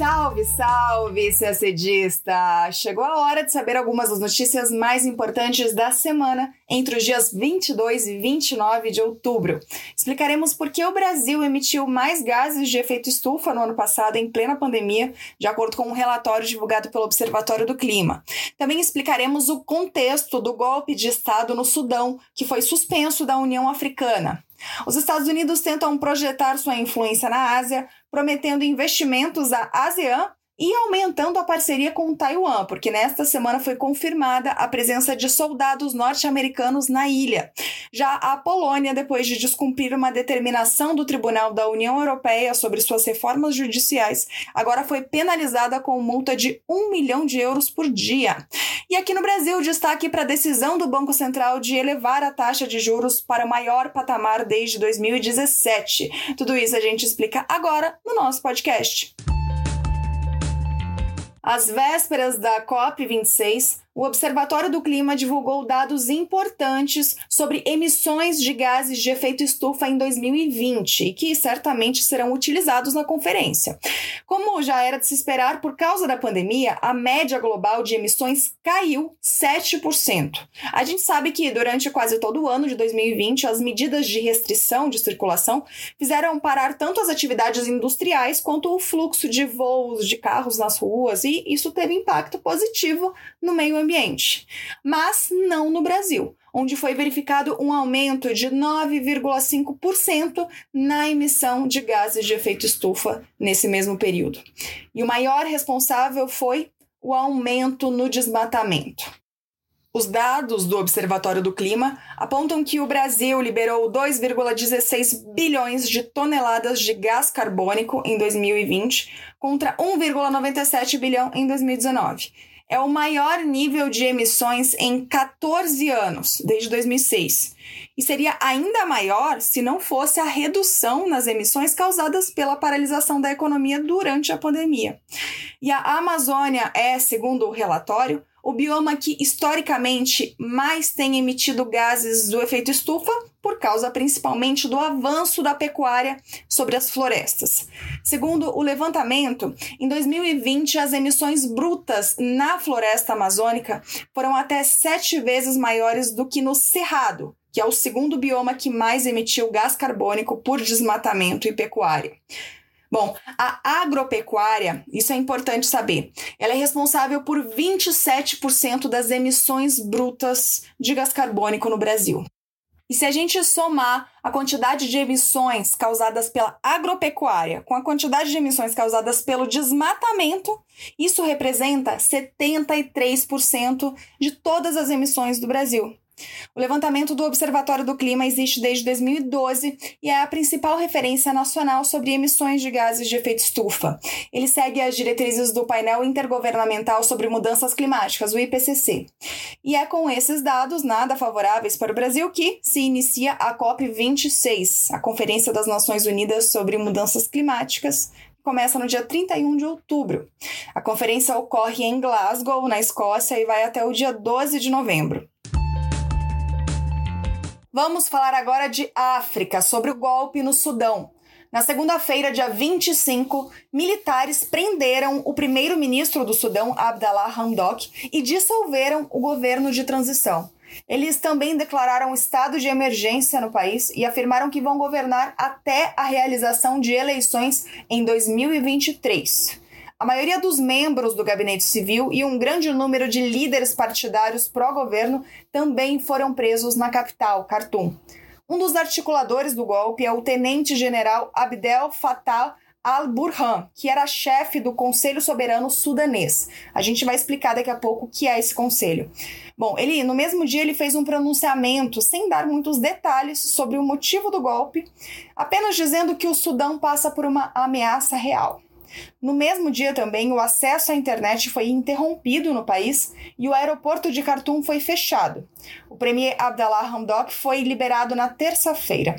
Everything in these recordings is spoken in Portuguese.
Salve, salve, CACDista! Chegou a hora de saber algumas das notícias mais importantes da semana entre os dias 22 e 29 de outubro. Explicaremos por que o Brasil emitiu mais gases de efeito estufa no ano passado em plena pandemia, de acordo com um relatório divulgado pelo Observatório do Clima. Também explicaremos o contexto do golpe de Estado no Sudão, que foi suspenso da União Africana. Os Estados Unidos tentam projetar sua influência na Ásia, prometendo investimentos à ASEAN e aumentando a parceria com Taiwan, porque nesta semana foi confirmada a presença de soldados norte-americanos na ilha. Já a Polônia, depois de descumprir uma determinação do Tribunal da União Europeia sobre suas reformas judiciais, agora foi penalizada com multa de um milhão de euros por dia. E aqui no Brasil, destaque para a decisão do Banco Central de elevar a taxa de juros para o maior patamar desde 2017. Tudo isso a gente explica agora no nosso podcast. Às vésperas da COP26, o Observatório do Clima divulgou dados importantes sobre emissões de gases de efeito estufa em 2020 e que certamente serão utilizados na conferência. Como já era de se esperar por causa da pandemia, a média global de emissões caiu 7%. A gente sabe que durante quase todo o ano de 2020, as medidas de restrição de circulação fizeram parar tanto as atividades industriais quanto o fluxo de voos de carros nas ruas, e isso teve impacto positivo no meio ambiente ambiente, mas não no Brasil, onde foi verificado um aumento de 9,5% na emissão de gases de efeito estufa nesse mesmo período. E o maior responsável foi o aumento no desmatamento. Os dados do Observatório do Clima apontam que o Brasil liberou 2,16 bilhões de toneladas de gás carbônico em 2020, contra 1,97 bilhão em 2019 é o maior nível de emissões em 14 anos, desde 2006. E seria ainda maior se não fosse a redução nas emissões causadas pela paralisação da economia durante a pandemia. E a Amazônia é, segundo o relatório, o bioma que historicamente mais tem emitido gases do efeito estufa, por causa principalmente do avanço da pecuária sobre as florestas. Segundo o levantamento, em 2020 as emissões brutas na floresta amazônica foram até sete vezes maiores do que no Cerrado, que é o segundo bioma que mais emitiu gás carbônico por desmatamento e pecuária. Bom, a agropecuária, isso é importante saber, ela é responsável por 27% das emissões brutas de gás carbônico no Brasil. E se a gente somar a quantidade de emissões causadas pela agropecuária com a quantidade de emissões causadas pelo desmatamento, isso representa 73% de todas as emissões do Brasil. O levantamento do Observatório do Clima existe desde 2012 e é a principal referência nacional sobre emissões de gases de efeito estufa. Ele segue as diretrizes do painel intergovernamental sobre mudanças climáticas, o IPCC. E é com esses dados nada favoráveis para o Brasil que se inicia a COP26, a Conferência das Nações Unidas sobre Mudanças Climáticas, começa no dia 31 de outubro. A conferência ocorre em Glasgow, na Escócia, e vai até o dia 12 de novembro. Vamos falar agora de África, sobre o golpe no Sudão. Na segunda-feira, dia 25, militares prenderam o primeiro-ministro do Sudão, Abdallah Hamdok, e dissolveram o governo de transição. Eles também declararam estado de emergência no país e afirmaram que vão governar até a realização de eleições em 2023. A maioria dos membros do gabinete civil e um grande número de líderes partidários pró-governo também foram presos na capital, Khartoum. Um dos articuladores do golpe é o tenente-general Abdel Fattah al-Burhan, que era chefe do Conselho Soberano Sudanês. A gente vai explicar daqui a pouco o que é esse conselho. Bom, ele no mesmo dia ele fez um pronunciamento sem dar muitos detalhes sobre o motivo do golpe, apenas dizendo que o Sudão passa por uma ameaça real. No mesmo dia também, o acesso à internet foi interrompido no país e o aeroporto de Khartoum foi fechado. O premier Abdallah Hamdok foi liberado na terça-feira.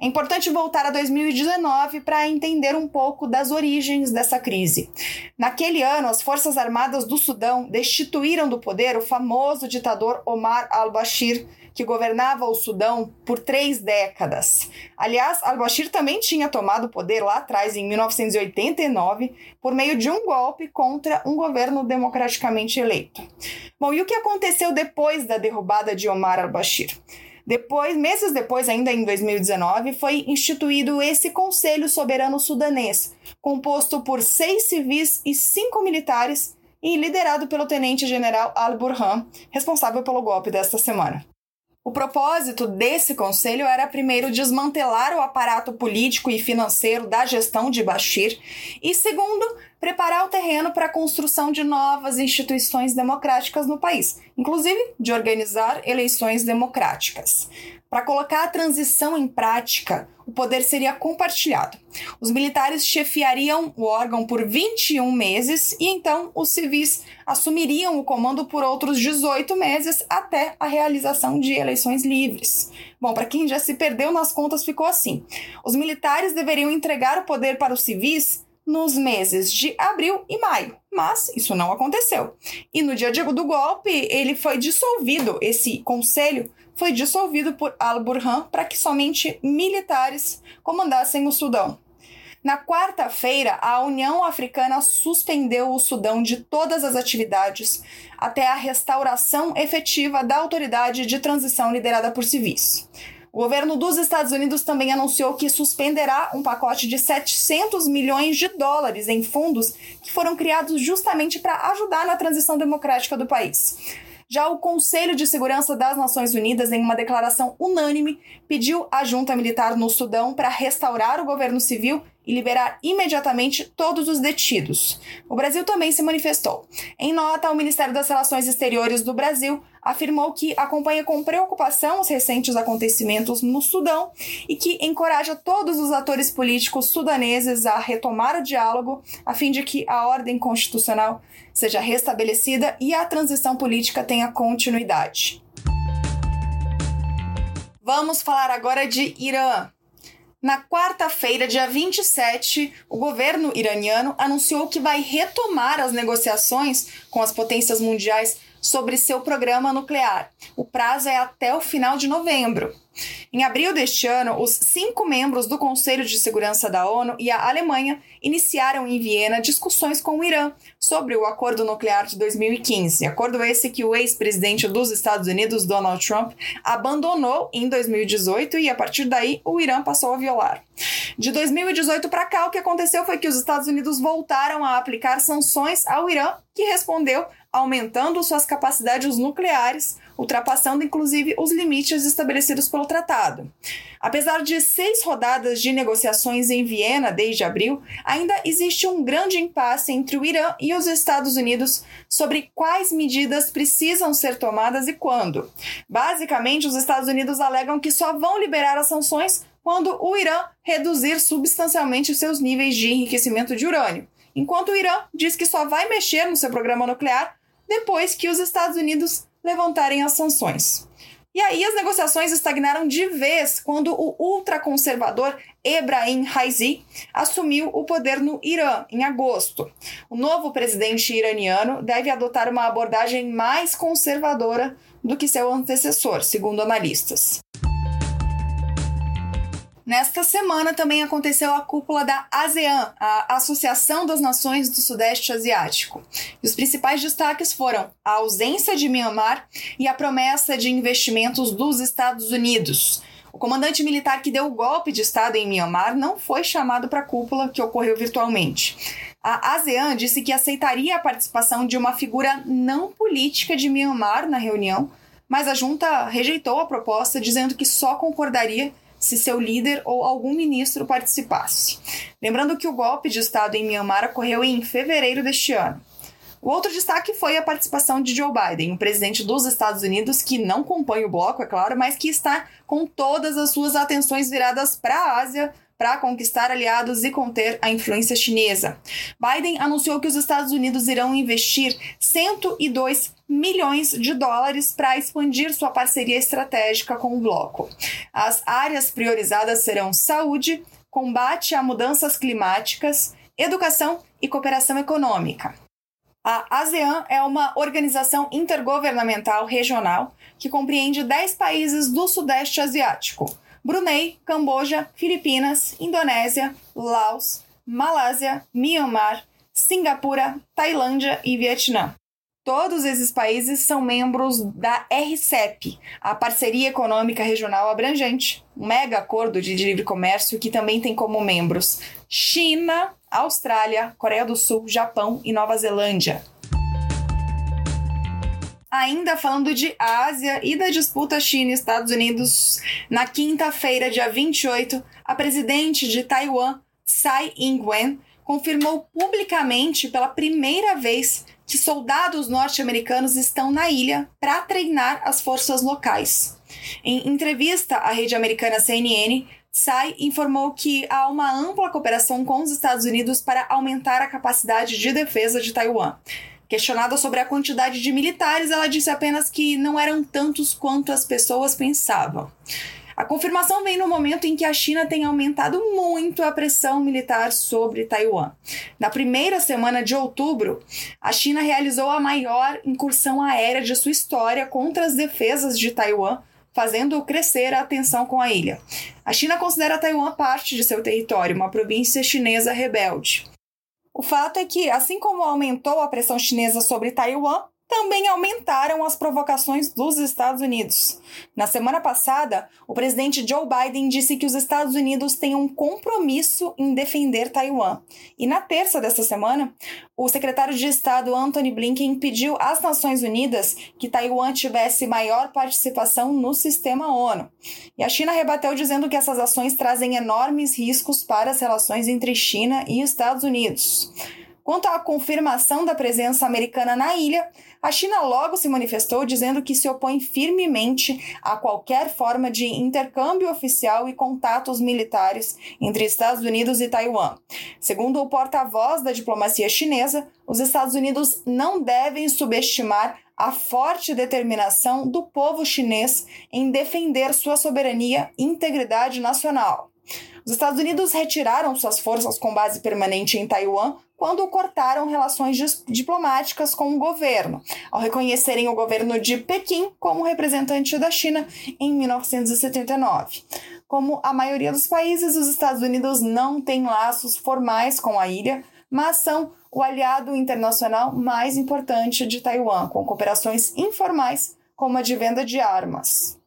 É importante voltar a 2019 para entender um pouco das origens dessa crise. Naquele ano, as Forças Armadas do Sudão destituíram do poder o famoso ditador Omar al-Bashir, que governava o Sudão por três décadas. Aliás, al-Bashir também tinha tomado o poder lá atrás, em 1989, por meio de um golpe contra um governo democraticamente eleito. Bom, e o que aconteceu depois da derrubada de Omar al-Bashir? Depois, meses depois, ainda em 2019, foi instituído esse Conselho Soberano Sudanês, composto por seis civis e cinco militares e liderado pelo tenente-general Al-Burhan, responsável pelo golpe desta semana. O propósito desse conselho era, primeiro, desmantelar o aparato político e financeiro da gestão de Bashir, e, segundo, preparar o terreno para a construção de novas instituições democráticas no país, inclusive de organizar eleições democráticas. Para colocar a transição em prática, o poder seria compartilhado. Os militares chefiariam o órgão por 21 meses e então os civis assumiriam o comando por outros 18 meses até a realização de eleições livres. Bom, para quem já se perdeu nas contas, ficou assim: os militares deveriam entregar o poder para os civis nos meses de abril e maio, mas isso não aconteceu. E no dia do golpe, ele foi dissolvido, esse conselho foi dissolvido por Al-Burhan para que somente militares comandassem o Sudão. Na quarta-feira, a União Africana suspendeu o Sudão de todas as atividades até a restauração efetiva da autoridade de transição liderada por civis. O governo dos Estados Unidos também anunciou que suspenderá um pacote de 700 milhões de dólares em fundos que foram criados justamente para ajudar na transição democrática do país. Já o Conselho de Segurança das Nações Unidas, em uma declaração unânime, pediu à junta militar no Sudão para restaurar o governo civil e liberar imediatamente todos os detidos. O Brasil também se manifestou. Em nota, o Ministério das Relações Exteriores do Brasil afirmou que acompanha com preocupação os recentes acontecimentos no Sudão e que encoraja todos os atores políticos sudaneses a retomar o diálogo a fim de que a ordem constitucional seja restabelecida e a transição política tenha continuidade. Vamos falar agora de Irã. Na quarta-feira, dia 27, o governo iraniano anunciou que vai retomar as negociações com as potências mundiais sobre seu programa nuclear. O prazo é até o final de novembro. Em abril deste ano, os cinco membros do Conselho de Segurança da ONU e a Alemanha iniciaram em Viena discussões com o Irã sobre o acordo nuclear de 2015. Acordo esse que o ex-presidente dos Estados Unidos, Donald Trump, abandonou em 2018 e a partir daí o Irã passou a violar. De 2018 para cá, o que aconteceu foi que os Estados Unidos voltaram a aplicar sanções ao Irã, que respondeu aumentando suas capacidades nucleares, ultrapassando inclusive os limites estabelecidos pelo tratado. Apesar de seis rodadas de negociações em Viena desde abril, ainda existe um grande impasse entre o Irã e os Estados Unidos sobre quais medidas precisam ser tomadas e quando. Basicamente, os Estados Unidos alegam que só vão liberar as sanções quando o Irã reduzir substancialmente seus níveis de enriquecimento de urânio, enquanto o Irã diz que só vai mexer no seu programa nuclear depois que os Estados Unidos levantarem as sanções. E aí as negociações estagnaram de vez quando o ultraconservador Ebrahim Raisi assumiu o poder no Irã em agosto. O novo presidente iraniano deve adotar uma abordagem mais conservadora do que seu antecessor, segundo analistas. Nesta semana também aconteceu a cúpula da ASEAN, a Associação das Nações do Sudeste Asiático. E os principais destaques foram a ausência de Myanmar e a promessa de investimentos dos Estados Unidos. O comandante militar que deu o golpe de Estado em Myanmar não foi chamado para a cúpula que ocorreu virtualmente. A ASEAN disse que aceitaria a participação de uma figura não política de Myanmar na reunião, mas a junta rejeitou a proposta, dizendo que só concordaria se seu líder ou algum ministro participasse. Lembrando que o golpe de Estado em Myanmar ocorreu em fevereiro deste ano. O outro destaque foi a participação de Joe Biden, o presidente dos Estados Unidos, que não compõe o bloco, é claro, mas que está com todas as suas atenções viradas para a Ásia para conquistar aliados e conter a influência chinesa. Biden anunciou que os Estados Unidos irão investir 102 milhões de dólares para expandir sua parceria estratégica com o bloco. As áreas priorizadas serão saúde, combate a mudanças climáticas, educação e cooperação econômica. A ASEAN é uma organização intergovernamental regional que compreende 10 países do Sudeste Asiático: Brunei, Camboja, Filipinas, Indonésia, Laos, Malásia, Myanmar, Singapura, Tailândia e Vietnã. Todos esses países são membros da RCEP, a Parceria Econômica Regional Abrangente, um mega acordo de livre comércio que também tem como membros China, Austrália, Coreia do Sul, Japão e Nova Zelândia. Ainda falando de Ásia e da disputa China e Estados Unidos, na quinta-feira, dia 28, a presidente de Taiwan, Tsai Ing-wen, confirmou publicamente pela primeira vez que soldados norte-americanos estão na ilha para treinar as forças locais. Em entrevista à rede americana CNN, Tsai informou que há uma ampla cooperação com os Estados Unidos para aumentar a capacidade de defesa de Taiwan. Questionada sobre a quantidade de militares, ela disse apenas que não eram tantos quanto as pessoas pensavam. A confirmação vem no momento em que a China tem aumentado muito a pressão militar sobre Taiwan. Na primeira semana de outubro, a China realizou a maior incursão aérea de sua história contra as defesas de Taiwan, fazendo crescer a tensão com a ilha. A China considera Taiwan parte de seu território, uma província chinesa rebelde. O fato é que, assim como aumentou a pressão chinesa sobre Taiwan, também aumentaram as provocações dos Estados Unidos. Na semana passada, o presidente Joe Biden disse que os Estados Unidos têm um compromisso em defender Taiwan. E na terça desta semana, o secretário de Estado Anthony Blinken pediu às Nações Unidas que Taiwan tivesse maior participação no sistema ONU. E a China rebateu dizendo que essas ações trazem enormes riscos para as relações entre China e Estados Unidos. Quanto à confirmação da presença americana na ilha, a China logo se manifestou dizendo que se opõe firmemente a qualquer forma de intercâmbio oficial e contatos militares entre Estados Unidos e Taiwan. Segundo o porta-voz da diplomacia chinesa, os Estados Unidos não devem subestimar a forte determinação do povo chinês em defender sua soberania e integridade nacional. Os Estados Unidos retiraram suas forças com base permanente em Taiwan quando cortaram relações diplomáticas com o governo, ao reconhecerem o governo de Pequim como representante da China em 1979. Como a maioria dos países, os Estados Unidos não têm laços formais com a ilha, mas são o aliado internacional mais importante de Taiwan, com cooperações informais, como a de venda de armas.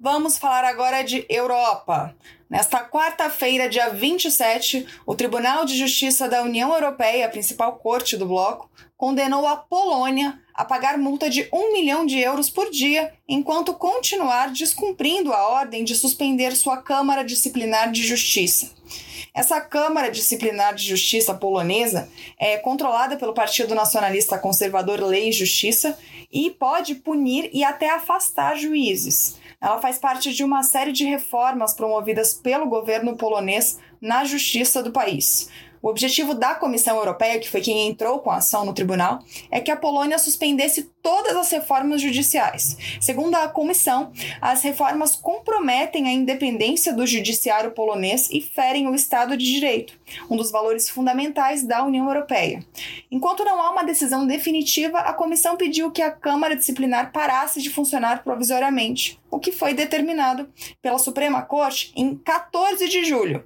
Vamos falar agora de Europa. Nesta quarta-feira, dia 27, o Tribunal de Justiça da União Europeia, a principal corte do bloco, condenou a Polônia a pagar multa de um milhão de euros por dia enquanto continuar descumprindo a ordem de suspender sua Câmara Disciplinar de Justiça. Essa Câmara Disciplinar de Justiça polonesa é controlada pelo Partido Nacionalista Conservador Lei e Justiça e pode punir e até afastar juízes. Ela faz parte de uma série de reformas promovidas pelo governo polonês na justiça do país. O objetivo da Comissão Europeia, que foi quem entrou com a ação no tribunal, é que a Polônia suspendesse todas as reformas judiciais. Segundo a comissão, as reformas comprometem a independência do judiciário polonês e ferem o Estado de Direito, um dos valores fundamentais da União Europeia. Enquanto não há uma decisão definitiva, a comissão pediu que a Câmara Disciplinar parasse de funcionar provisoriamente, o que foi determinado pela Suprema Corte em 14 de julho.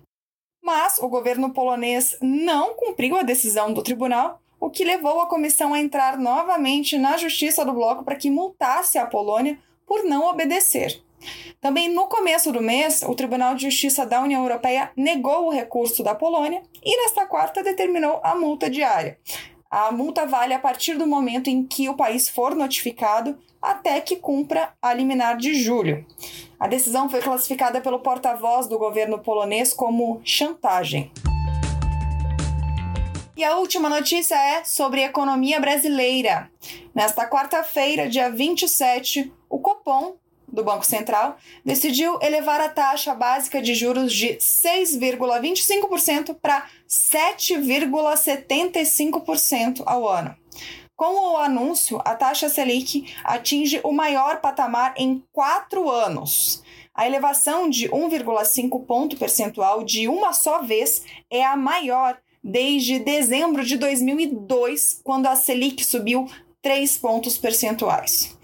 Mas o governo polonês não cumpriu a decisão do tribunal, o que levou a comissão a entrar novamente na justiça do bloco para que multasse a Polônia por não obedecer. Também no começo do mês, o Tribunal de Justiça da União Europeia negou o recurso da Polônia e, nesta quarta, determinou a multa diária. A multa vale a partir do momento em que o país for notificado até que cumpra a liminar de julho. A decisão foi classificada pelo porta-voz do governo polonês como chantagem. E a última notícia é sobre economia brasileira. Nesta quarta-feira, dia 27, o Copom, do Banco Central, decidiu elevar a taxa básica de juros de 6,25% para 7,75% ao ano. Com o anúncio, a taxa Selic atinge o maior patamar em quatro anos. A elevação de 1,5 ponto percentual de uma só vez é a maior desde dezembro de 2002, quando a Selic subiu 3 pontos percentuais.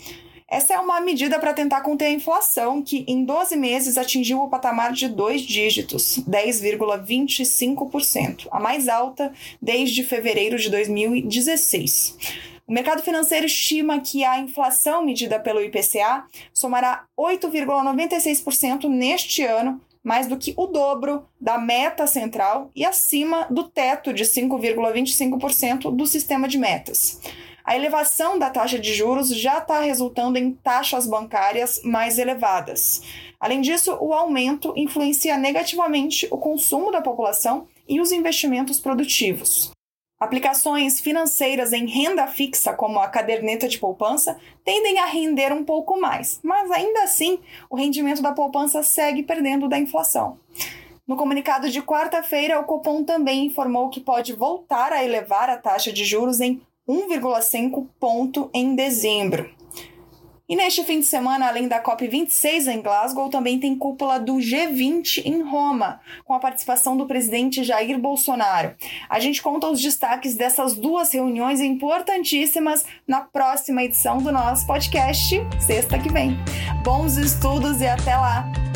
Essa é uma medida para tentar conter a inflação, que em 12 meses atingiu o patamar de dois dígitos, 10,25%, a mais alta desde fevereiro de 2016. O mercado financeiro estima que a inflação medida pelo IPCA somará 8,96% neste ano, mais do que o dobro da meta central e acima do teto de 5,25% do sistema de metas. A elevação da taxa de juros já está resultando em taxas bancárias mais elevadas. Além disso, o aumento influencia negativamente o consumo da população e os investimentos produtivos. Aplicações financeiras em renda fixa, como a caderneta de poupança, tendem a render um pouco mais, mas ainda assim o rendimento da poupança segue perdendo da inflação. No comunicado de quarta-feira, o Copom também informou que pode voltar a elevar a taxa de juros em 1,5 ponto em dezembro. E neste fim de semana, além da COP26 em Glasgow, também tem cúpula do G20 em Roma, com a participação do presidente Jair Bolsonaro. A gente conta os destaques dessas duas reuniões importantíssimas na próxima edição do nosso podcast, sexta que vem. Bons estudos e até lá!